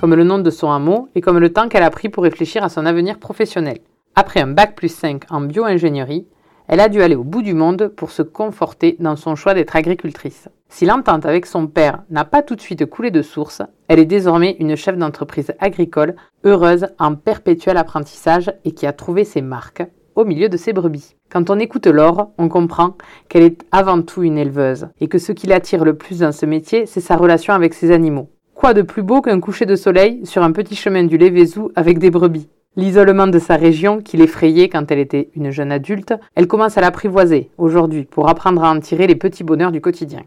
comme le nom de son hameau et comme le temps qu'elle a pris pour réfléchir à son avenir professionnel. Après un bac plus 5 en bio-ingénierie, elle a dû aller au bout du monde pour se conforter dans son choix d'être agricultrice. Si l'entente avec son père n'a pas tout de suite coulé de source, elle est désormais une chef d'entreprise agricole, heureuse, en perpétuel apprentissage et qui a trouvé ses marques au milieu de ses brebis. Quand on écoute Laure, on comprend qu'elle est avant tout une éleveuse et que ce qui l'attire le plus dans ce métier, c'est sa relation avec ses animaux. Quoi de plus beau qu'un coucher de soleil sur un petit chemin du Lévézou avec des brebis? L'isolement de sa région, qui l'effrayait quand elle était une jeune adulte, elle commence à l'apprivoiser aujourd'hui pour apprendre à en tirer les petits bonheurs du quotidien.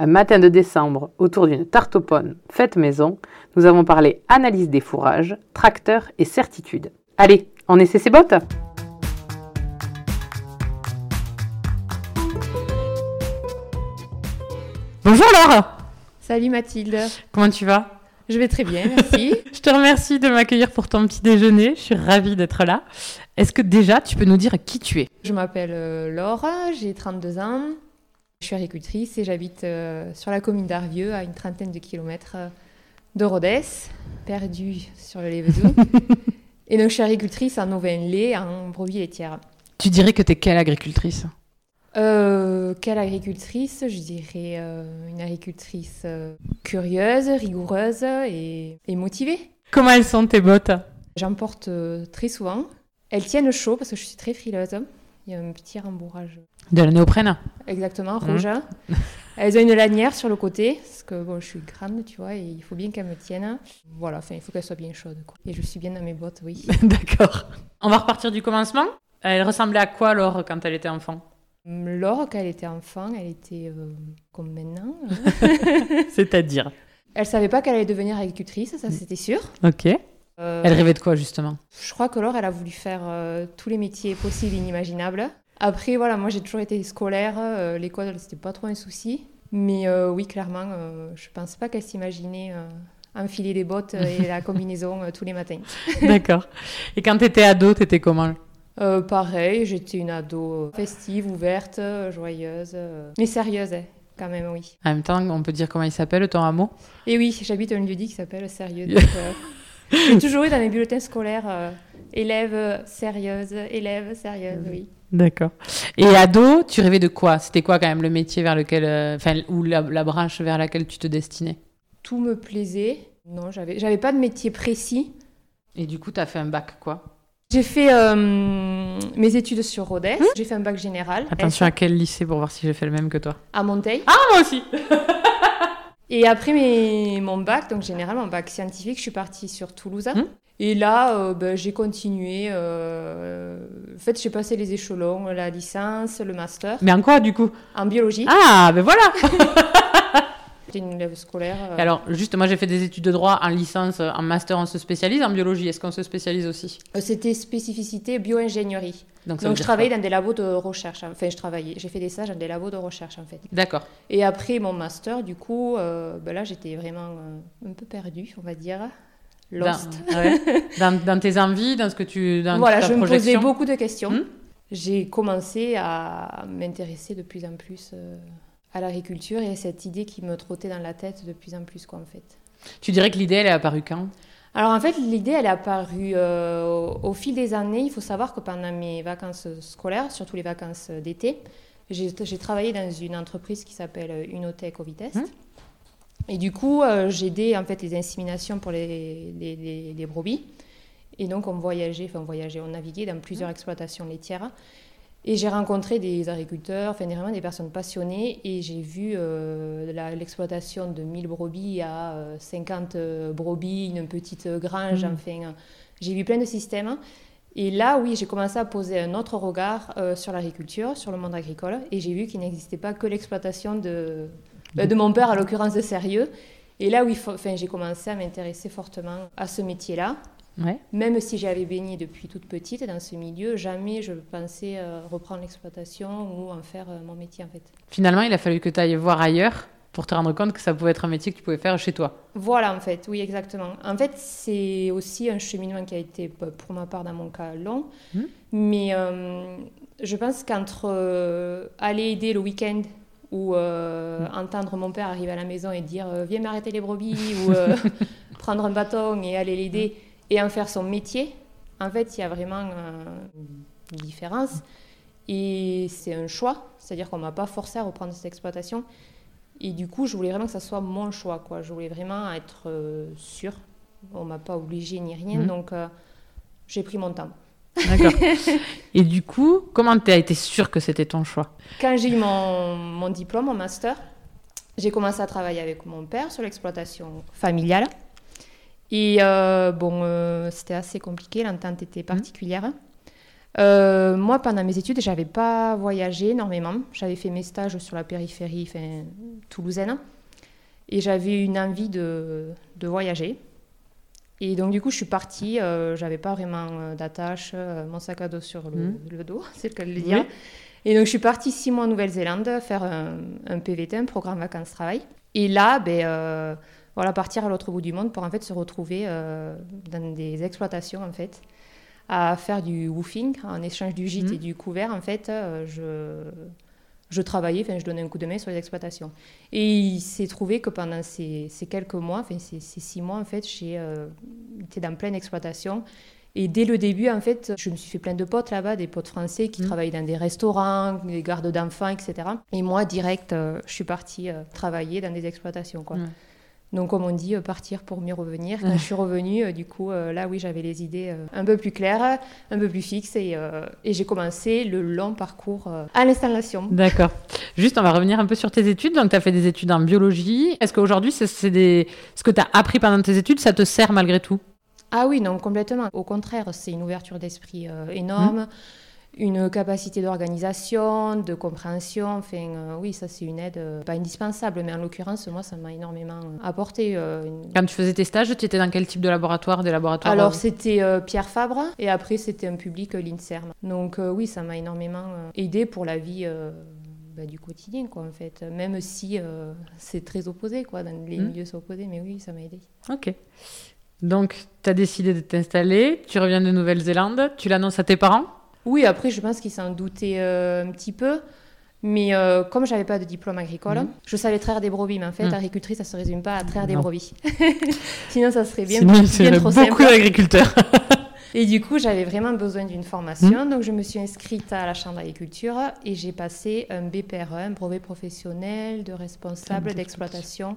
Un matin de décembre, autour d'une tarte aux pommes faite maison, nous avons parlé analyse des fourrages, tracteurs et certitude. Allez, on essaie ses bottes? Bonjour Laure Salut Mathilde. Comment tu vas? Je vais très bien, merci. Je te remercie de m'accueillir pour ton petit déjeuner. Je suis ravie d'être là. Est-ce que déjà tu peux nous dire qui tu es? Je m'appelle euh, Laure, j'ai 32 ans. Je suis agricultrice et j'habite euh, sur la commune d'Arvieux, à une trentaine de kilomètres euh, de Rodez, perdue sur le Lévezou. et donc je suis agricultrice en ovin-lait, en brebis laitière. Tu dirais que tu es quelle agricultrice? Euh, quelle agricultrice Je dirais euh, une agricultrice euh, curieuse, rigoureuse et, et motivée. Comment elles sont tes bottes? J'en porte euh, très souvent. Elles tiennent chaud parce que je suis très frileuse. Il y a un petit rembourrage. De la néoprène? Exactement, Mhm. rouge. Elles ont une lanière sur le côté, parce que bon, je suis grande, tu vois, et il faut bien qu'elles me tiennent. Voilà, enfin, il faut qu'elles soient bien chaudes. Quoi. Et je suis bien dans mes bottes, oui. D'accord. On va repartir du commencement? Elle ressemblait à quoi Laure quand elle était enfant Laure, quand elle était enfant, elle était euh, comme maintenant. C'est-à-dire Elle savait pas qu'elle allait devenir agricultrice, ça c'était sûr. Ok. Euh, Elle rêvait de quoi justement? Je crois que Laure, elle a voulu faire euh, tous les métiers possibles et inimaginables. Après, voilà, moi j'ai toujours été scolaire, l'école c'était pas trop un souci. Mais oui, clairement, je pense pas qu'elle s'imaginait enfiler les bottes et la combinaison tous les matins. D'accord. Et quand t'étais ado, t'étais comment? Euh, pareil, j'étais une ado festive, ouverte, euh, joyeuse, euh, mais sérieuse hein, quand même, oui. En même temps, on peut dire comment il s'appelle ton hameau? Et oui, j'habite un lieu dit qui s'appelle Sérieux. donc, euh, j'ai toujours eu dans mes bulletins scolaires euh, élève sérieuse, élève sérieuse, oui. D'accord. Et ado, tu rêvais de quoi? C'était quoi quand même le métier vers lequel, euh, enfin, ou la, la branche vers laquelle tu te destinais? Tout me plaisait. Non, j'avais, j'avais pas de métier précis. Et du coup, t'as fait un bac quoi? J'ai fait euh, mes études sur Rodez. J'ai fait un bac général. Attention à quel lycée pour voir si j'ai fait le même que toi. à Monteil. Ah, moi aussi Et après mes, mon bac, donc général, mon bac scientifique, je suis partie sur Toulouse. Hmm. Et là, euh, ben, j'ai continué. euh, En fait, j'ai passé les échelons, la licence, le master Mais en quoi du coup? En biologie. Ah, ben voilà J'étais une élève scolaire. euh, Alors, juste, moi j'ai fait des études de droit en licence, en master, on se spécialise en biologie. Est-ce qu'on se spécialise aussi? Euh, C'était spécificité bio-ingénierie. Donc, je travaillais dans des labos de recherche. Enfin, je travaillais. J'ai fait des stages dans des labos de recherche, en fait. D'accord. Et après mon master, du coup, euh, ben là, j'étais vraiment un peu perdue, on va dire. Lost. Dans, ouais. dans, dans tes envies, dans ce que tu. Dans voilà, ta je me posais beaucoup de questions. Hmm? J'ai commencé à m'intéresser de plus en plus euh, à l'agriculture et à cette idée qui me trottait dans la tête de plus en plus, quoi, en fait. Tu dirais que l'idée, elle est apparue quand? Alors en fait, l'idée, elle est apparue euh, au, au fil des années. Il faut savoir que pendant mes vacances scolaires, surtout les vacances d'été, j'ai travaillé dans une entreprise qui s'appelle Unotech Ovitest. Mhm. Et du coup, euh, j'aidais en fait les inséminations pour les, les, les- les brebis. Et donc, on voyageait, enfin on voyageait, on naviguait dans plusieurs exploitations laitières. Et j'ai rencontré des agriculteurs, enfin des- vraiment des personnes passionnées, et j'ai vu euh, l'exploitation de 1000 brebis à euh, 50 euh, brebis, une petite grange, Mhm. enfin, euh, j'ai vu plein de systèmes. Et là, oui, j'ai commencé à poser un autre regard euh, sur l'agriculture, sur le monde agricole, et j'ai vu qu'il n'existait pas que l'exploitation de, de mon père, à l'occurrence de Sérieux. Et là, oui, enfin, j'ai commencé à m'intéresser fortement à ce métier-là. Ouais. Même si j'avais baigné depuis toute petite dans ce milieu, jamais je pensais euh, reprendre l'exploitation ou en faire euh, mon métier en fait. Finalement, il a fallu que tu ailles voir ailleurs pour te rendre compte que ça pouvait être un métier que tu pouvais faire chez toi. Voilà, en fait, oui, exactement. En fait, c'est aussi un cheminement qui a été, pour ma part, dans mon cas, long. Mhm. Mais euh, je pense qu'entre euh, aller aider le week-end ou euh, entendre mon père arriver à la maison et dire Viens m'arrêter les brebis ou prendre un bâton et aller l'aider et en faire son métier, en fait, il y a vraiment euh, une différence. Et c'est un choix, c'est-à-dire qu'on ne m'a pas forcé à reprendre cette exploitation. Et du coup, je voulais vraiment que ça soit mon choix. Quoi. Je voulais vraiment être euh, sûre. On ne m'a pas obligée ni rien. Mhm. Donc, euh, j'ai pris mon temps. D'accord. Et du coup, comment tu as été sûre que c'était ton choix? Quand j'ai eu mon, mon diplôme, mon master, j'ai commencé à travailler avec mon père sur l'exploitation familiale. Et euh, bon, euh, c'était assez compliqué, l'entente était particulière. Euh, moi, pendant mes études, j'avais pas voyagé énormément. J'avais fait mes stages sur la périphérie enfin, toulousaine. Et j'avais une envie de, de voyager. Et donc, du coup, je suis partie. J'avais pas vraiment d'attache, mon sac à dos sur le, le dos, c'est le cas de le dire. Et donc, je suis partie six mois en Nouvelle-Zélande faire un, un PVT, un programme vacances-travail. Et là, ben, voilà, partir à l'autre bout du monde pour en fait se retrouver euh, dans des exploitations, en fait, à faire du woofing, en échange du gîte Mhm. et du couvert. En fait, euh, je, je travaillais, enfin, je donnais un coup de main sur les exploitations. Et il s'est trouvé que pendant ces, ces quelques mois, enfin, ces, ces six mois, en fait, j'ai euh, dans pleine exploitation. Et dès le début, en fait, je me suis fait plein de potes là-bas, des potes français qui Mhm. travaillaient dans des restaurants, des gardes d'enfants, etc. Et moi, direct, euh, je suis partie euh, travailler dans des exploitations. Quoi. Donc, comme on dit, euh, partir pour mieux revenir. Quand je suis revenue, euh, du coup, euh, là, oui, j'avais les idées un peu plus claires, un peu plus fixes. Et, et j'ai commencé le long parcours à l'installation. D'accord. Juste, on va revenir un peu sur tes études. Donc, tu as fait des études en biologie. Est-ce qu'aujourd'hui, c'est, c'est des... ce que tu as appris pendant tes études, ça te sert malgré tout? Ah oui, non, complètement. Au contraire, c'est une ouverture d'esprit énorme, une capacité d'organisation, de compréhension. Enfin, euh, oui, ça, c'est une aide euh, pas indispensable, mais en l'occurrence, moi, ça m'a énormément euh, apporté. euh, une- Quand tu faisais tes stages, tu étais dans quel type de laboratoire Des laboratoires Alors, c'était Pierre Fabre, et après, c'était un public, l'INSERM. Donc, oui, ça m'a énormément aidé pour la vie. bah, du quotidien, quoi, en fait. Même si c'est très opposé, quoi, dans les Mm. milieux sont opposés, mais oui, ça m'a aidé. Ok. Donc, tu as décidé de t'installer. Tu reviens de Nouvelle-Zélande. Tu l'annonces à tes parents? Oui, après, je pense qu'ils s'en doutaient euh, un petit peu. Mais euh, comme j'avais pas de diplôme agricole, Mhm. je savais traire des brebis. Mais en fait, Mhm. agricultrice, ça se résume pas à traire des Non. brebis. Sinon, ça serait bien, Sinon, bien, trop beaucoup simple. d'agriculteurs. Et du coup, j'avais vraiment besoin d'une formation. Mhm. Donc, je me suis inscrite à la Chambre d'agriculture et j'ai passé un BPRE, un brevet professionnel de responsable d'exploitation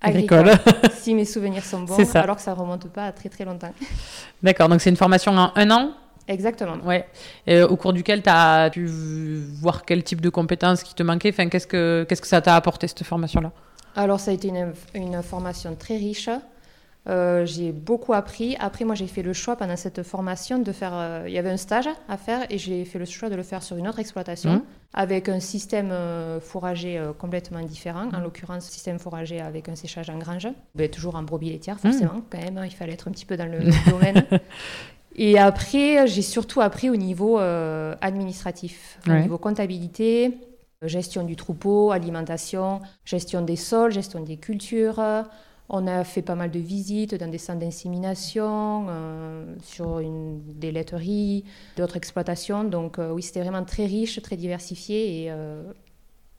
Agricole. si mes souvenirs sont bons, alors que ça remonte pas à très très longtemps. D'accord. Donc, c'est une formation en un an Exactement. Ouais. Et au cours duquel tu as pu voir quel type de compétences qui te manquaient. Enfin, qu'est-ce que, qu'est-ce que ça t'a apporté, cette formation-là? Alors, ça a été une, une formation très riche. Euh, j'ai beaucoup appris. Après, moi, j'ai fait le choix pendant cette formation de faire. euh, il y avait un stage à faire et j'ai fait le choix de le faire sur une autre exploitation Mhm. avec un système euh, fourrager euh, complètement différent. En l'occurrence, système fourrager avec un séchage en grange. Ben, toujours en brebis laitière, forcément, quand même. hein, il fallait être un petit peu dans le domaine. Et après, j'ai surtout appris au niveau euh, administratif, au niveau comptabilité, euh, gestion du troupeau, alimentation, gestion des sols, gestion des cultures. On a fait pas mal de visites dans des centres d'insémination, euh, sur une, des laiteries, d'autres exploitations. Donc euh, oui, c'était vraiment très riche, très diversifié. Et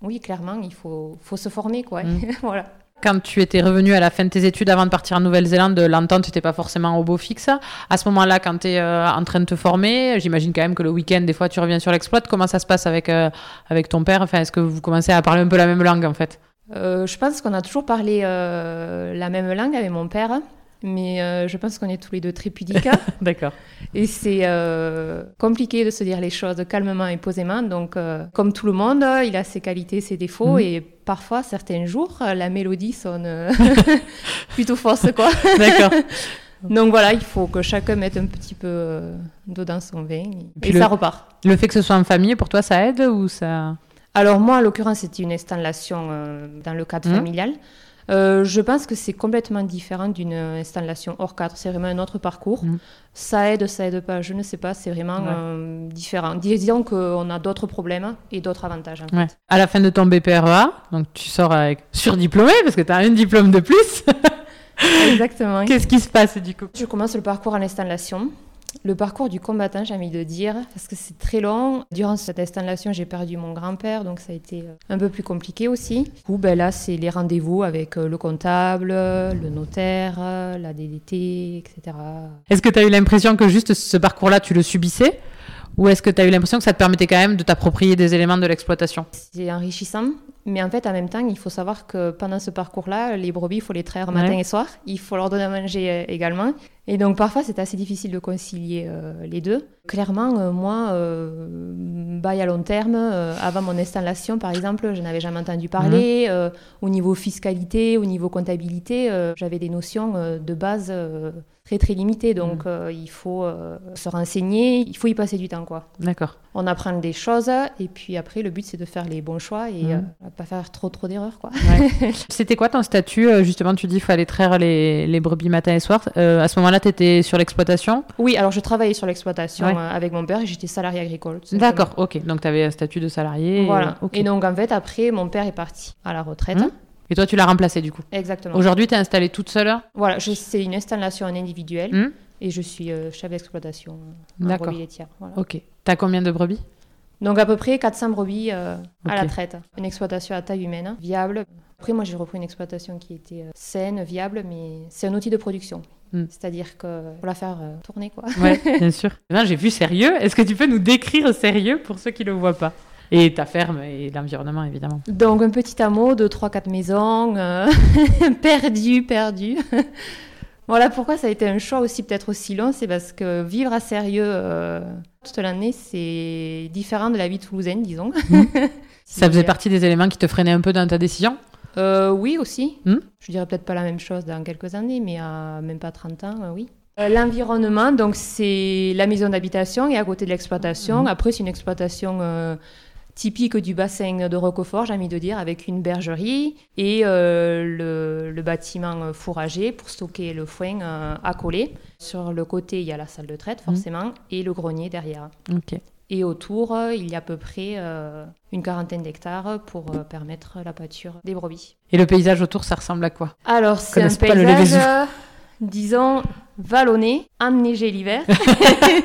oui, clairement, il faut, faut se former. Quoi. Mm. voilà. Quand tu étais revenu à la fin de tes études avant de partir en Nouvelle-Zélande, l'entente n'était pas forcément au beau fixe. À ce moment-là, quand tu es en train de te former, j'imagine quand même que le week-end, des fois, tu reviens sur l'exploit. Comment ça se passe avec, euh, avec ton père? Enfin, Est-ce que vous commencez à parler un peu la même langue, en fait? Euh, je pense qu'on a toujours parlé euh, la même langue avec mon père, mais euh, je pense qu'on est tous les deux très pudiques. D'accord. et c'est euh, compliqué de se dire les choses calmement et posément. Donc, euh, comme tout le monde, il a ses qualités, ses défauts, Mhm. et parfois, certains jours, la mélodie sonne plutôt fausse, quoi. D'accord. Donc voilà, il faut que chacun mette un petit peu d'eau dans son vin, et, puis et le- ça repart. Le fait que ce soit en famille, pour toi, ça aide ou ça... Alors moi, en l'occurrence, c'était une installation dans le cadre Mhm. familial. Euh, je pense que c'est complètement différent d'une installation hors cadre. C'est vraiment un autre parcours. Mm. Ça aide, ça aide pas. Je ne sais pas. C'est vraiment Ouais. euh, différent. Disons qu'on a d'autres problèmes et d'autres avantages. en Ouais. fait. À la fin de ton BPREA, donc tu sors avec surdiplômé parce que tu as un diplôme de plus. Exactement. Qu'est-ce qui se passe du coup? Je commence le parcours en installation. Le parcours du combattant, j'ai envie de dire, parce que c'est très long. Durant cette installation, j'ai perdu mon grand-père, donc ça a été euh, un peu plus compliqué aussi. Du coup, ben là, c'est les rendez-vous avec euh, le comptable, le notaire, euh, la DDT, etc. Est-ce que tu as eu l'impression que juste ce parcours-là, tu le subissais? Ou est-ce que tu as eu l'impression que ça te permettait quand même de t'approprier des éléments de l'exploitation? C'est enrichissant, mais en fait, en même temps, il faut savoir que pendant ce parcours-là, les brebis, il faut les traire matin et soir. Il faut leur donner à manger euh, également. Et donc, parfois, c'est assez difficile de concilier euh, les deux. Clairement, euh, moi, euh, bail à long terme, avant mon installation, par exemple, je n'avais jamais entendu parler. Euh, au niveau fiscalité, au niveau comptabilité, j'avais des notions de base très, très limitées. Donc, euh, il faut euh, se renseigner, il faut y passer du temps, quoi D'accord. on apprend des choses et puis après le but c'est de faire les bons choix et Mhm. euh, pas faire trop trop d'erreurs quoi. C'était quoi ton statut Justement, tu dis qu'il fallait traire les, les brebis matin et soir. À ce moment-là, tu étais sur l'exploitation? Oui, alors je travaillais sur l'exploitation Ouais. avec mon père et j'étais salarié agricole. D'accord, ok. Donc tu avais un statut de salarié. et- Voilà. ok. Et donc en fait après mon père est parti à la retraite. Mhm. Et toi, tu l'as remplacé du coup Exactement. Aujourd'hui, tu es installée toute seule? Voilà, c'est une installation en individuel Mhm. et je suis euh, chef d'exploitation euh, en brebis laitières. Voilà. Ok. Tu as combien de brebis? Donc à peu près 400 brebis euh, à la traite. Une exploitation à taille humaine, viable. Après moi j'ai repris une exploitation qui était euh, saine, viable, mais c'est un outil de production. Mm. C'est-à-dire que pour la faire euh, tourner quoi. Ouais, bien sûr. Non, J'ai vu sérieux. Est-ce que tu peux nous décrire sérieux pour ceux qui ne le voient pas? Et ta ferme et l'environnement, évidemment. Donc un petit hameau de 3-4 maisons, euh, perdu, perdu. voilà pourquoi ça a été un choix aussi peut-être aussi long, c'est parce que vivre à Sérieux euh, toute l'année, c'est différent de la vie toulousaine, disons. Ça faisait partie des éléments qui te freinaient un peu dans ta décision Euh, oui, aussi. Hmm. Je dirais peut-être pas la même chose dans quelques années, mais à même pas 30 ans, euh, oui. Euh, L'environnement, donc c'est la maison d'habitation et à côté de l'exploitation. Mhm. Après, c'est une exploitation typique du bassin de Roquefort, j'ai envie de dire, avec une bergerie et euh, le, le bâtiment fourragé pour stocker le foin euh, accolé. Sur le côté, il y a la salle de traite, Mhm. forcément, et le grenier derrière. Et autour, il y a à peu près euh, une quarantaine d'hectares pour euh, permettre la pâture des brebis. Et le paysage autour, ça ressemble à quoi? Alors, c'est un paysage, disons, vallonné, enneigé l'hiver,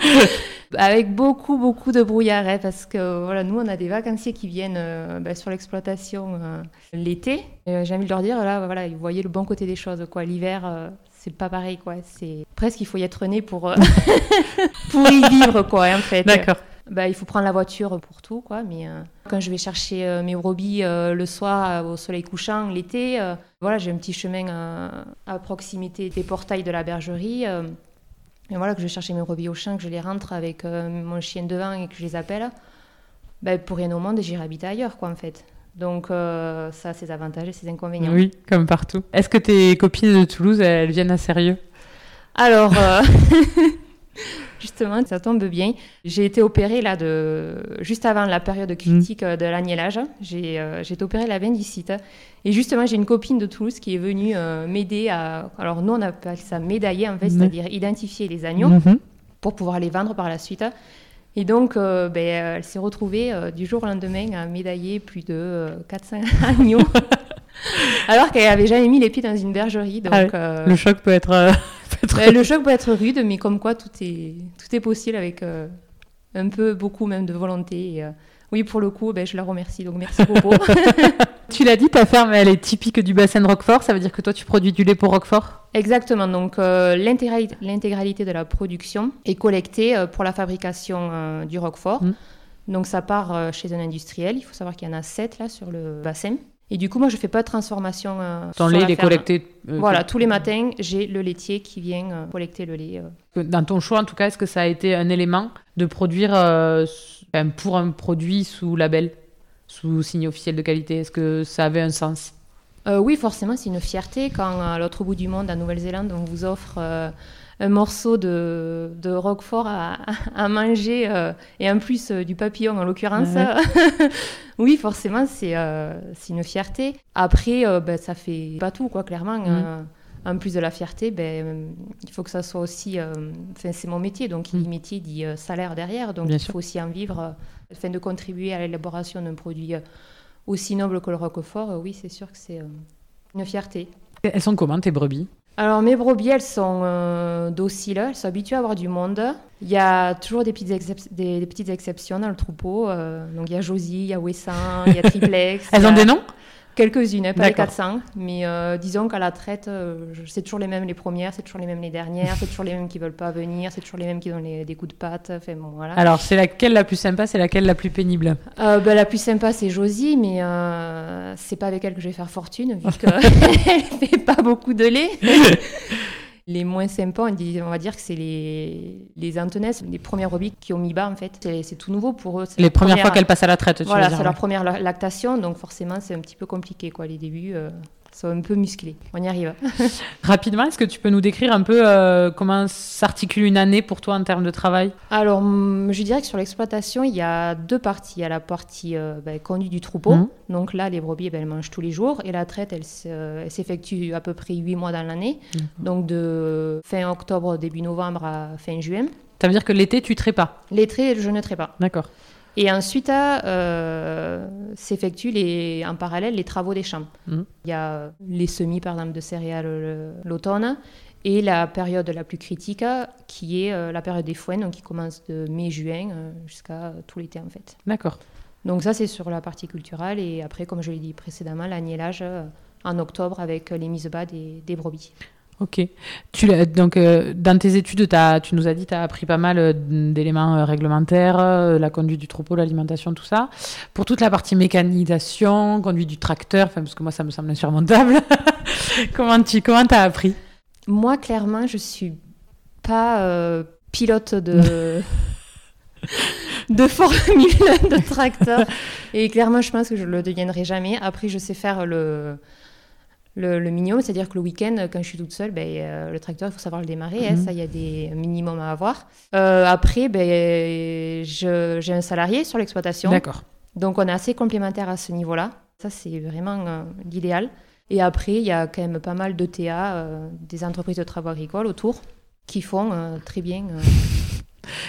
avec beaucoup, beaucoup de brouillard, hein, parce que voilà, nous, on a des vacanciers qui viennent euh, ben, sur l'exploitation euh, l'été. Euh, J'ai envie de leur dire, là, voilà, vous voyez le bon côté des choses, quoi. L'hiver, euh, c'est pas pareil, quoi. C'est presque, il faut y être né pour, pour y vivre, quoi, en fait. D'accord. Bah, il faut prendre la voiture pour tout, quoi. Mais euh, quand je vais chercher euh, mes brebis euh, le soir au soleil couchant, l'été, voilà, j'ai un petit chemin à proximité des portails de la bergerie. et voilà, que je vais chercher mes brebis au champ, que je les rentre avec mon chien devant et que je les appelle. Bah, pour rien au monde, j'irai habiter ailleurs, quoi, en fait. Donc, euh, ça a ses avantages et ses inconvénients. Oui, comme partout. Est-ce que tes copines de Toulouse, elles viennent à sérieux? Alors, euh, justement, ça tombe bien. J'ai été opérée là de juste avant la période critique euh, de l'agnellage. J'ai euh, j'ai été opérée l'appendicite. Et justement, j'ai une copine de Toulouse qui est venue euh, m'aider à. Alors, nous, on appelle ça médailler, en fait, Mhm. c'est-à-dire identifier les agneaux Mhm. pour pouvoir les vendre par la suite. Et donc, euh, ben, elle s'est retrouvée du jour au lendemain à médailler plus de euh, 400 agneaux. Alors qu'elle n'avait jamais mis les pieds dans une bergerie. Donc, Ah Le choc peut être. Euh, le choc peut être rude, mais comme quoi tout est, tout est possible avec euh, un peu, beaucoup même de volonté. Et, euh, oui, pour le coup, ben, je la remercie. Donc merci beaucoup. Tu l'as dit, ta ferme, elle est typique du bassin de Roquefort. Ça veut dire que toi, tu produis du lait pour Roquefort? Exactement. Donc euh, l'intégralité de la production est collectée euh, pour la fabrication euh, du Roquefort. Mm. Donc ça part euh, chez un industriel. Il faut savoir qu'il y en a sept là sur le bassin. Et du coup, moi, je fais pas de transformation. euh, Ton lait, la il est collecté. euh, Voilà, tous les matins, j'ai le laitier qui vient euh, collecter le lait. euh. Dans ton choix, en tout cas, est-ce que ça a été un élément de produire pour un produit sous label, sous signe officiel de qualité? Est-ce que ça avait un sens? Oui, forcément, c'est une fierté quand à l'autre bout du monde, à Nouvelle-Zélande, on vous offre un morceau de, de roquefort à, à manger euh, et en plus euh, du papillon en l'occurrence. oui, forcément, c'est euh, c'est une fierté. Après, ben, ça fait pas tout, quoi, clairement. Euh, en plus de la fierté, ben, il faut que ça soit aussi. c'est mon métier, donc dit Mhm. métier dit salaire derrière, donc Bien il sûr. faut aussi en vivre afin de contribuer à l'élaboration d'un produit aussi noble que le roquefort. oui, c'est sûr que c'est une fierté. Elles sont comment tes brebis? Alors mes brebis, elles sont euh, dociles, elles sont habituées à avoir du monde. Il y a toujours des petites, excep- des, des petites exceptions dans le troupeau. euh, donc il y a Josie, il y a Wessin, il y a Triplex. Elles ont des noms? Quelques-unes, hein, pas les D'accord. 400. Mais euh, disons qu'à la traite, euh, c'est toujours les mêmes les premières, c'est toujours les mêmes les dernières, c'est toujours les mêmes qui veulent pas venir, c'est toujours les mêmes qui donnent les- des coups de patte. Enfin bon, voilà. Alors, c'est laquelle la plus sympa, c'est laquelle la plus pénible? Euh, ben, la plus sympa, c'est Josie, mais c'est pas avec elle que je vais faire fortune, vu qu'elle fait pas beaucoup de lait. les moins sympas, on, dit- on va dire que c'est les, les Antonesses, les premières brebis qui ont mis bas, en fait. C'est tout nouveau pour eux. c'est Les premières première- fois qu'elles passent à la traite, tu Voilà, c'est leur première la- lactation, donc forcément, c'est un petit peu compliqué, quoi. Les débuts euh, sont un peu musclés. On y arrive. Rapidement, est-ce que tu peux nous décrire un peu euh, comment s'articule une année pour toi en termes de travail? Alors, hum, je dirais que sur l'exploitation, il y a deux parties. Il y a la partie euh, ben, conduite du troupeau. Mhm. Donc là, les brebis, ben, elles mangent tous les jours. Et la traite, elle, se- elle s'effectue à peu près huit mois dans l'année. Donc de fin octobre, début novembre à fin juin. Ça veut dire que l'été, tu traites pas? Les traits, je ne traite pas. D'accord. Et ensuite, euh, s'effectuent les- en parallèle les travaux des champs. Mhm. Il y a les semis, par exemple, de céréales le- l'automne et la période la plus critique qui est euh, la période des foins, donc qui commence de mai-juin euh, jusqu'à tout l'été en fait. D'accord. Donc ça, c'est sur la partie culturelle. Et après, comme je l'ai dit précédemment, l'agnelage en octobre avec les mises bas des, des brebis. Ok. Tu, donc, euh, dans tes études, tu nous as dit que tu as appris pas mal euh, d'éléments euh, réglementaires, la conduite du troupeau, l'alimentation, tout ça. Pour toute la partie mécanisation, conduite du tracteur, parce que moi, ça me semble insurmontable. comment tu comment as appris? Moi, clairement, je suis pas euh, pilote de de formule de tracteur et clairement, je pense que je le deviendrai jamais. Après, je sais faire le le, le minimum, c'est-à-dire que le week-end, quand je suis toute seule, ben, euh, le tracteur, il faut savoir le démarrer. hein, Mhm. ça, il y a des minimums à avoir. Euh, après, ben, j'ai un salarié sur l'exploitation. D'accord. Donc on est assez complémentaires à ce niveau-là. Ça, c'est vraiment euh, l'idéal. Et après, il y a quand même pas mal d'ETA, des entreprises de travaux agricoles autour, qui font très bien,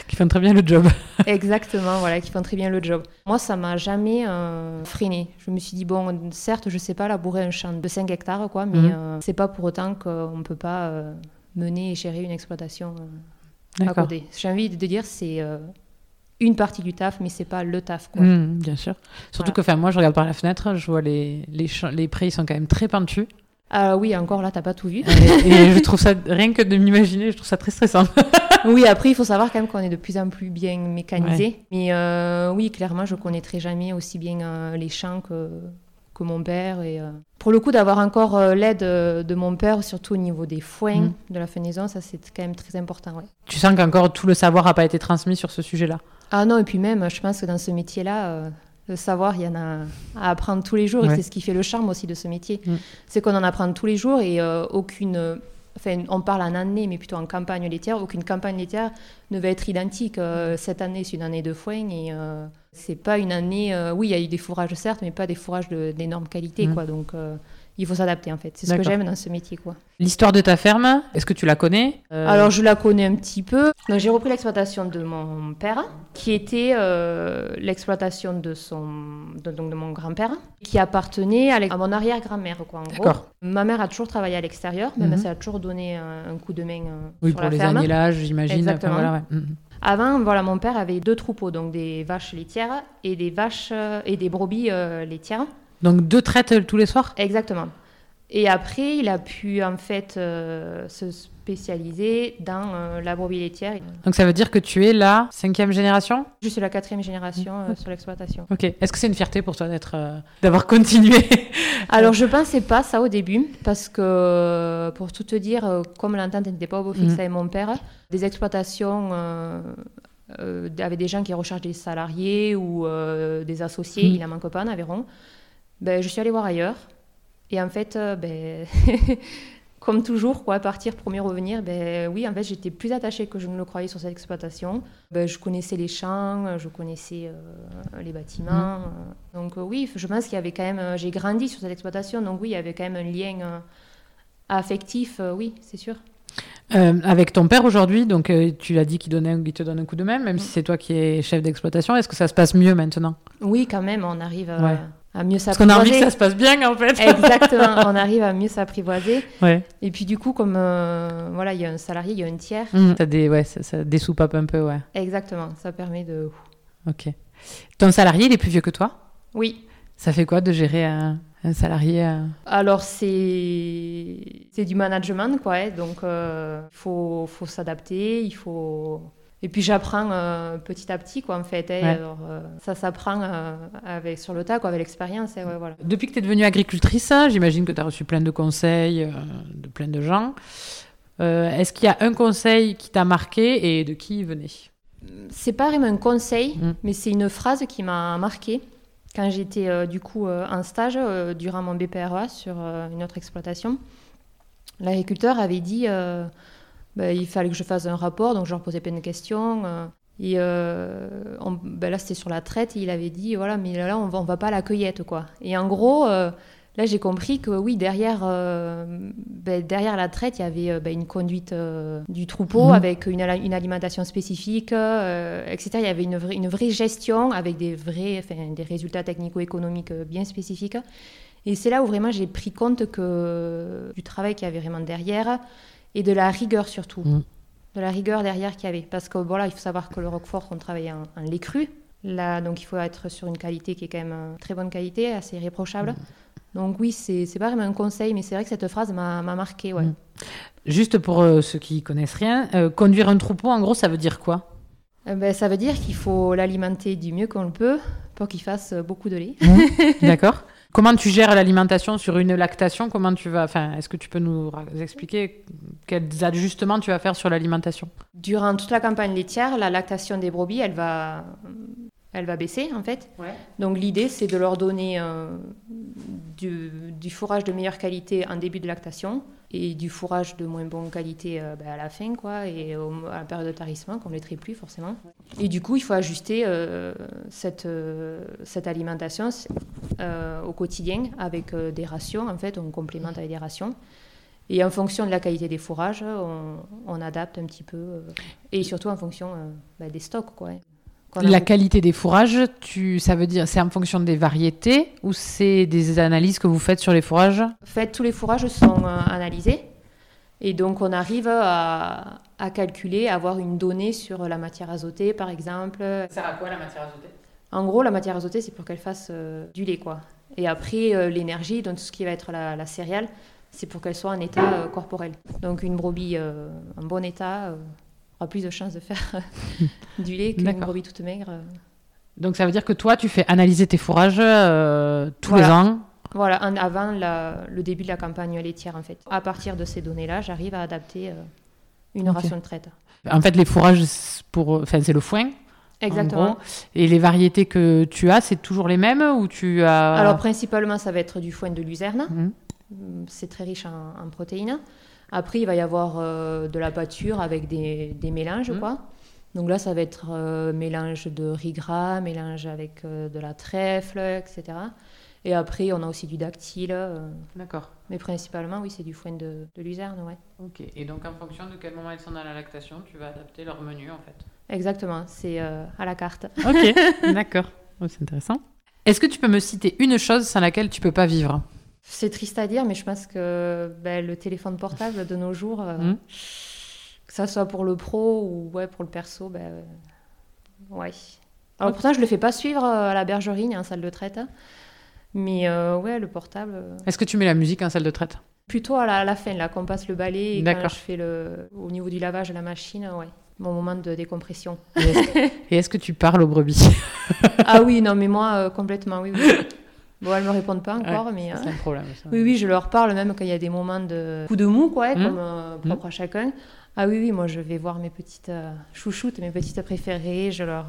Qui font très bien le job. exactement, voilà, qui font très bien le job. Moi, ça m'a jamais euh, freiné. Je me suis dit, bon, certes, je sais pas labourer un champ de 5 hectares, quoi, mais Mhm. euh, c'est pas pour autant qu'on ne peut pas euh, mener et gérer une exploitation euh, à côté. J'ai envie de dire, c'est euh, une partie du taf, mais c'est pas le taf, quoi. Mmh, bien sûr. Surtout Voilà. que, enfin, moi, je regarde par la fenêtre, je vois les, les, champs- les prés, ils sont quand même très pentus. Ah oui, encore là, t'as pas tout vu. et, et je trouve ça, rien que de m'imaginer, je trouve ça très stressant. Oui, après, il faut savoir quand même qu'on est de plus en plus bien mécanisé. Mais euh, oui, clairement, je connaîtrai jamais aussi bien euh, les champs que, que mon père. Et, euh, Pour le coup, d'avoir encore l'aide de mon père, surtout au niveau des foins, Mhm. de la fenaison, ça, c'est quand même très important. ouais. tu sens qu'encore tout le savoir n'a pas été transmis sur ce sujet-là? Ah non, et puis même, je pense que dans ce métier-là, le savoir, il y en a à apprendre tous les jours. Ouais. Et c'est ce qui fait le charme aussi de ce métier. Mm. C'est qu'on en apprend tous les jours et euh, aucune. Enfin, on parle en année, mais plutôt en campagne laitière. Aucune campagne laitière ne va être identique. Euh, cette année, c'est une année de foin et euh, c'est pas une année. euh, oui, il y a eu des fourrages certes, mais pas des fourrages d'énorme qualité, Mm. quoi. Donc, euh, il faut s'adapter en fait. C'est ce que j'aime dans ce métier, quoi. L'histoire de ta ferme, est-ce que tu la connais? Euh, Alors, je la connais un petit peu. Donc, j'ai repris l'exploitation de mon père, qui était euh, l'exploitation de, son, de, donc de mon grand-père, qui appartenait à, mon arrière-grand-mère. Quoi, en gros. D'accord. Ma mère a toujours travaillé à l'extérieur, même Mhm. elle a toujours donné un, un coup de main euh, Oui, sur pour la les ferme. agnélages, j'imagine. enfin, Exactement. voilà, ouais. Mhm. Avant, voilà, mon père avait deux troupeaux, donc des vaches laitières et des vaches euh, et des brebis euh, laitières. Donc deux traites euh, tous les soirs? Exactement. Et après, il a pu en fait euh, se spécialiser dans euh, la brebis laitière. Donc ça veut dire que tu es la cinquième génération? Je suis la quatrième génération euh, sur l'exploitation. Ok. Est-ce que c'est une fierté pour toi d'être, d'avoir continué? Alors, je pensais pas ça au début, parce que, pour tout te dire, comme l'entente n'était pas au beau fixe Mhm. avec mon père, des exploitations avec des gens qui recherchent des salariés ou des associés, Mhm. il n'en manque pas en Aveyron. Ben, je suis allée voir ailleurs. Et en fait, euh, ben, comme toujours, quoi, partir, premier revenir, ben, oui, en fait, j'étais plus attachée que je ne le croyais sur cette exploitation. Ben, je connaissais les champs, je connaissais euh, les bâtiments. euh. donc euh, oui, je pense qu'il y avait quand même... J'ai grandi sur cette exploitation, donc oui, il y avait quand même un lien euh, affectif, oui, c'est sûr. Euh, avec ton père aujourd'hui, donc euh, tu l'as dit qu'il donnait, un- il te donne un coup de main, même si c'est toi qui es chef d'exploitation. Est-ce que ça se passe mieux maintenant? Oui, quand même, on arrive à, Ouais. À mieux Parce qu'on a envie que s'apprivoiser. ça se passe bien en fait. Exactement, on arrive à mieux s'apprivoiser. ouais. Et puis du coup, comme euh, voilà, il y a un salarié, il y a un tiers. Mm. T'as des, ouais, ça, ça dessoupape un peu, ouais. Exactement, ça permet de... Ok. Ton salarié, il est plus vieux que toi? Oui, Ça fait quoi de gérer un, un salarié euh, alors c'est du management, quoi. hein. donc il faut, faut s'adapter, il faut... Et puis j'apprends euh, petit à petit, quoi, en fait. hein. Ouais. Alors, euh, ça s'apprend euh, avec, sur le tas, quoi, avec l'expérience. hein, ouais, voilà. Depuis que tu es devenue agricultrice, hein, j'imagine que tu as reçu plein de conseils de plein de gens. Est-ce qu'il y a un conseil qui t'a marqué et de qui il venait? C'est pas vraiment un conseil, Mm. mais c'est une phrase qui m'a marquée quand j'étais du coup en stage durant mon BPREA sur euh, une autre exploitation. L'agriculteur avait dit ben, il fallait que je fasse un rapport, donc je leur posais plein de questions. euh, et euh, on- ben là, c'était sur la traite, et il avait dit voilà, mais là, on va, on va pas à la cueillette, quoi. Et en gros, euh, là, j'ai compris que oui, derrière, euh, ben, derrière la traite, il y avait une conduite du troupeau Mhm. avec une, alimentation spécifique, etc. Il y avait une vraie, une vraie gestion avec des, vrais, des résultats technico-économiques bien spécifiques. Et c'est là où vraiment j'ai pris compte que du travail qu'il y avait vraiment derrière et de la rigueur surtout. Mhm. De la rigueur derrière qu'il y avait. Parce que voilà, il faut savoir que le Roquefort, on travaille en, en lait cru. Là, donc il faut être sur une qualité qui est quand même euh, très bonne qualité, assez irréprochable. Donc oui, c'est pas vraiment un conseil, mais c'est vrai que cette phrase m'a m'a marqué. Ouais. Mm. Juste pour euh, ceux qui connaissent rien, euh, conduire un troupeau, en gros, ça veut dire quoi? Euh, ben, ça veut dire qu'il faut l'alimenter du mieux qu'on le peut pour qu'il fasse beaucoup de lait. D'accord Comment tu gères l'alimentation sur une lactation? Comment tu vas Enfin, est-ce que tu peux nous expliquer quels ajustements tu vas faire sur l'alimentation? Durant toute la campagne laitière, la lactation des brebis, elle va, elle va baisser en fait. Donc l'idée, c'est de leur donner euh, du, du fourrage de meilleure qualité en début de lactation et du fourrage de moins bonne qualité euh, ben, à la fin, quoi, et au- à la période de tarissement, qu'on ne laiterait plus forcément. Et du coup, il faut ajuster euh, cette, cette alimentation euh, au quotidien avec euh, des rations, en fait, on complémente avec des rations. Et en fonction de la qualité des fourrages, on, on adapte un petit peu, euh, et surtout en fonction euh, ben, des stocks, quoi. A La qualité des fourrages, tu, ça veut dire c'est en fonction des variétés ou c'est des analyses que vous faites sur les fourrages? En fait, tous les fourrages sont euh, analysés. Et donc, on arrive à, à calculer, à avoir une donnée sur la matière azotée, par exemple. Ça sert à quoi la matière azotée? En gros, la matière azotée, c'est pour qu'elle fasse euh, du lait, quoi. Et après, euh, l'énergie, donc tout ce qui va être la, la céréale, c'est pour qu'elle soit en état euh, corporel. Donc, une brebis en bon état aura plus de chances de faire du lait qu'une brebis toute maigre. Donc ça veut dire que toi, tu fais analyser tes fourrages tous Voilà. les ans. Voilà, en- avant la- le début de la campagne laitière, en fait. À partir de ces données-là, j'arrive à adapter une ration de traite. En fait, les fourrages, pour, enfin, c'est le foin. Exactement. Et les variétés que tu as, c'est toujours les mêmes ou tu as Alors principalement, ça va être du foin de luzerne. Mhm. Hum, C'est très riche en, en protéines. Après, il va y avoir euh, de la pâture avec des, des mélanges, Mhm. quoi. Donc là, ça va être euh, mélange de riz gras, mélange avec euh, de la trèfle, etc. Et après, on a aussi du dactyle. euh, D'accord. mais principalement, oui, c'est du foin de, de luzerne, ouais. Ok. Et donc en fonction de quel moment ils sont dans la lactation, tu vas adapter leur menu en fait. Exactement, c'est euh, à la carte. Ok. D'accord. Oh, c'est intéressant. Est-ce que tu peux me citer une chose sans laquelle tu peux pas vivre? C'est triste à dire, mais je pense que ben, le téléphone portable de nos jours, euh, Mhm. que ça soit pour le pro ou ouais, pour le perso, ben, euh, ouais. Alors pourtant, je le fais pas suivre à la bergerie ni en salle de traite, hein. mais ouais, le portable, Est-ce que tu mets la musique en salle de traite? plutôt à la, à la fin, là, qu'on passe le balai et quand je fais le, au niveau du lavage de la machine, ouais, mon moment de décompression. Et est-ce- que tu parles aux brebis? Ah oui, non, mais moi, euh, complètement, oui, oui. Bon, elles me répondent pas encore, mais... C'est euh, un problème. ça. Oui, oui, je leur parle même quand il y a des moments de coup de mou, quoi, Mm. comme euh, propre à chacun. Ah oui, oui, moi je vais voir mes petites euh, chouchoutes, mes petites préférées, je leur...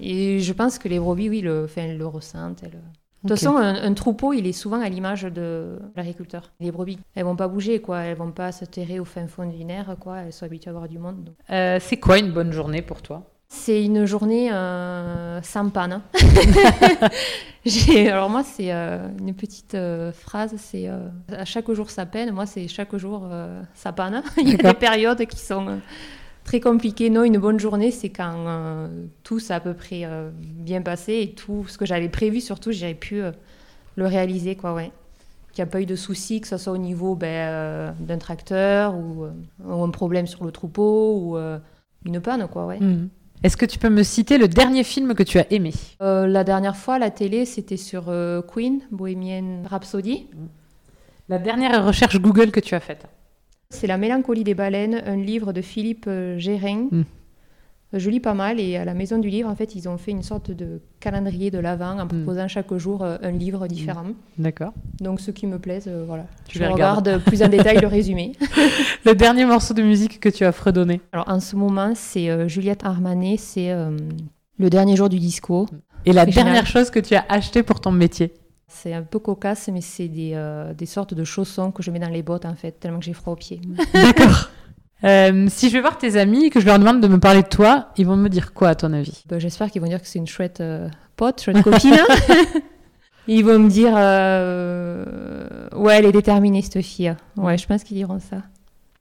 Et je pense que les brebis, oui, le, enfin, elles le ressentent. elles- De toute façon, un, un troupeau, il est souvent à l'image de l'agriculteur. Les brebis, elles vont pas bouger, quoi. Elles vont pas se terrer au fin fond d'une aire, quoi. Elles sont habituées à avoir du monde. Euh, c'est quoi une bonne journée pour toi? C'est une journée euh, sans panne. J'ai- Alors moi, c'est euh, une petite euh, phrase, c'est à chaque jour sa peine. Moi, c'est chaque jour sa panne. Il y a des périodes qui sont très compliquées. Non, une bonne journée, c'est quand euh, tout s'est à peu près euh, bien passé et tout ce que j'avais prévu, surtout, j'ai pu euh, le réaliser, quoi, ouais. Qu'il n'y a pas eu de soucis, que ce soit au niveau ben, d'un tracteur ou, ou un problème sur le troupeau ou une panne, quoi, ouais. Mhm. Est-ce que tu peux me citer le dernier film que tu as aimé? La dernière fois, la télé, c'était sur Queen, Bohemian Rhapsody. La dernière recherche Google que tu as faite C'est La mélancolie des baleines, un livre de Philippe euh, Gérin. Mm. Euh, Je lis pas mal et à la maison du livre, en fait, ils ont fait une sorte de calendrier de l'avant en proposant chaque jour euh, un livre différent. D'accord. Donc, ceux qui me plaisent, euh, voilà. Tu Je les regardes. regarde plus en détail le résumé. Le dernier morceau de musique que tu as fredonné Alors, en ce moment, c'est euh, Juliette Armanet, c'est euh, le dernier jour du disco. Et la dernière chose que tu as acheté pour ton métier C'est un peu cocasse, mais c'est des, euh, des sortes de chaussons que je mets dans les bottes, en fait, tellement que j'ai froid aux pieds. D'accord. Euh, si je vais voir tes amis et que je leur demande de me parler de toi, ils vont me dire quoi à ton avis? Ben, J'espère qu'ils vont dire que c'est une chouette euh, pote, chouette copine. Ils vont me dire euh, Ouais, elle est déterminée, cette fille. Ouais, je pense qu'ils diront ça.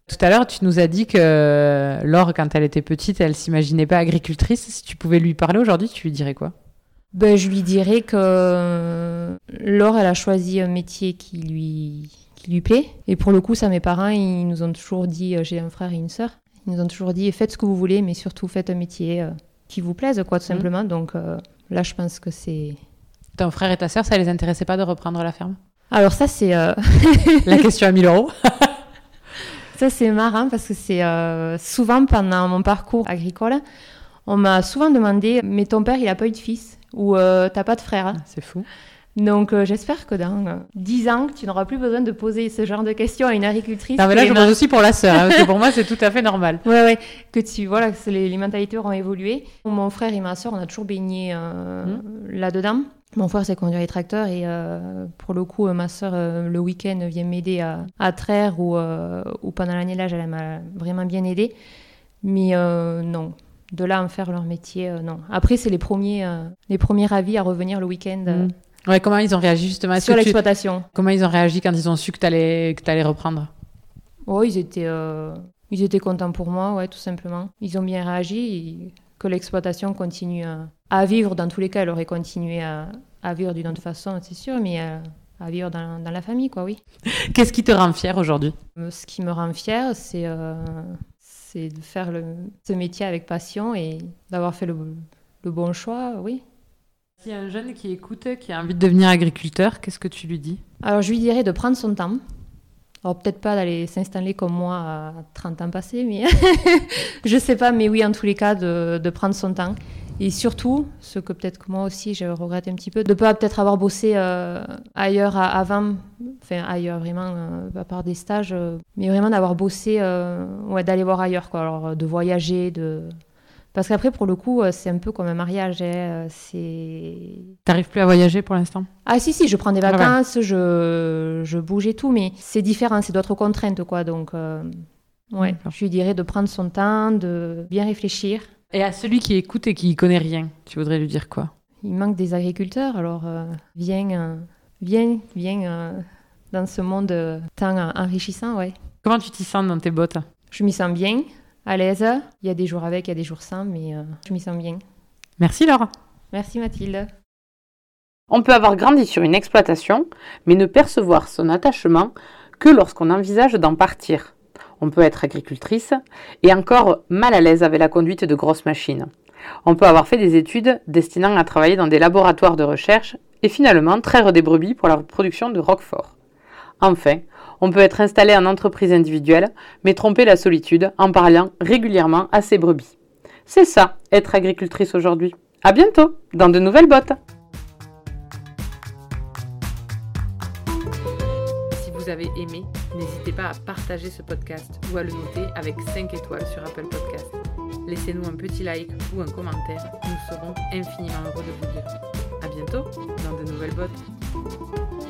Tout à l'heure, tu nous as dit que Laure, quand elle était petite, elle s'imaginait pas agricultrice. Si tu pouvais lui parler aujourd'hui, tu lui dirais quoi? Ben, je lui dirais que euh, Laure, elle a choisi un métier qui lui, qui lui plaît. Et pour le coup, ça, mes parents, ils nous ont toujours dit euh, J'ai un frère et une sœur. Ils nous ont toujours dit Faites ce que vous voulez, mais surtout faites un métier euh, qui vous plaise, quoi, tout Mhm. simplement. Donc euh, là, je pense que c'est. Ton frère et ta sœur, ça les intéressait pas de reprendre la ferme? Alors, ça, c'est. euh, La question à 1000 euros. Ça, c'est marrant parce que c'est euh, souvent pendant mon parcours agricole, on m'a souvent demandé Mais ton père, il a pas eu de fils? Ou euh, t'as pas de frère C'est fou. Donc, euh, j'espère que dans euh, 10 ans, tu n'auras plus besoin de poser ce genre de questions à une agricultrice. Non, mais là, je pose aussi pour la sœur, hein, parce que pour moi, c'est tout à fait normal. Ouais, ouais, que tu voilà, que les, les mentalités auront évolué. Mon frère et ma soeur, on a toujours baigné euh, là-dedans. Mon frère s'est conduit les tracteurs et euh, pour le coup, euh, ma soeur, euh, le week-end, vient m'aider à, à traire ou, euh, ou pendant l'année là, elle m'a vraiment bien aidé. Mais euh, non, de là à en faire leur métier, euh, non. Après, c'est les premiers, euh, les premiers avis à revenir le week-end euh, Mm. Ouais, comment ils ont réagi justement? Sur tu- l'exploitation. Comment ils ont réagi quand ils ont su que tu allais, que allais reprendre? Oh, ils étaient, euh, ils étaient contents pour moi, ouais, tout simplement. Ils ont bien réagi, et que l'exploitation continue à, à vivre. Dans tous les cas, elle aurait continué à, à vivre d'une autre façon, c'est sûr, mais à vivre dans, dans la famille, quoi, oui. Qu'est-ce qui te rend fier aujourd'hui? Ce qui me rend fière, c'est euh, c'est de faire le, ce métier avec passion et d'avoir fait le, le bon choix, oui. S'il y a un jeune qui écoute, qui a envie de devenir agriculteur, qu'est-ce que tu lui dis? Alors, je lui dirais de prendre son temps. Alors, peut-être pas d'aller s'installer comme moi à 30 ans passés, mais je sais pas, mais oui, en tous les cas, de, de prendre son temps. Et surtout, ce que peut-être que moi aussi, je regrette un petit peu, de ne pas peut-être avoir bossé euh, ailleurs à- avant, enfin ailleurs vraiment, euh, à part des stages, euh, mais vraiment d'avoir bossé, ouais, d'aller voir ailleurs, quoi. Alors, de voyager, de. Parce qu'après, pour le coup, c'est un peu comme un mariage. hein, C'est T'arrives plus à voyager pour l'instant? Ah si, si, je prends des Ah ouais. vacances, je, je bouge et tout, mais c'est différent, c'est d'autres contraintes, quoi. Donc, ouais, je lui dirais de prendre son temps, de bien réfléchir. Et à celui qui écoute et qui connaît rien, tu voudrais lui dire quoi? Il manque des agriculteurs, alors euh, viens, euh, viens, viens euh, dans ce monde euh, tant enrichissant, ouais. Comment tu t'y sens dans tes bottes? Je m'y sens bien, à l'aise. Il y a des jours avec, il y a des jours sans, mais euh, je m'y sens bien. Merci Laura. Merci Mathilde. On peut avoir grandi sur une exploitation, mais ne percevoir son attachement que lorsqu'on envisage d'en partir. On peut être agricultrice et encore mal à l'aise avec la conduite de grosses machines. On peut avoir fait des études destinant à travailler dans des laboratoires de recherche et finalement traire des brebis pour la production de roquefort. Enfin, on peut être installé en entreprise individuelle, mais tromper la solitude en parlant régulièrement à ses brebis. C'est ça, être agricultrice aujourd'hui. À bientôt, dans de nouvelles bottes! Si vous avez aimé, n'hésitez pas à partager ce podcast ou à le noter avec 5 étoiles sur Apple Podcast. Laissez-nous un petit like ou un commentaire, nous serons infiniment heureux de vous lire. Bientôt. bientôt dans de nouvelles bottes.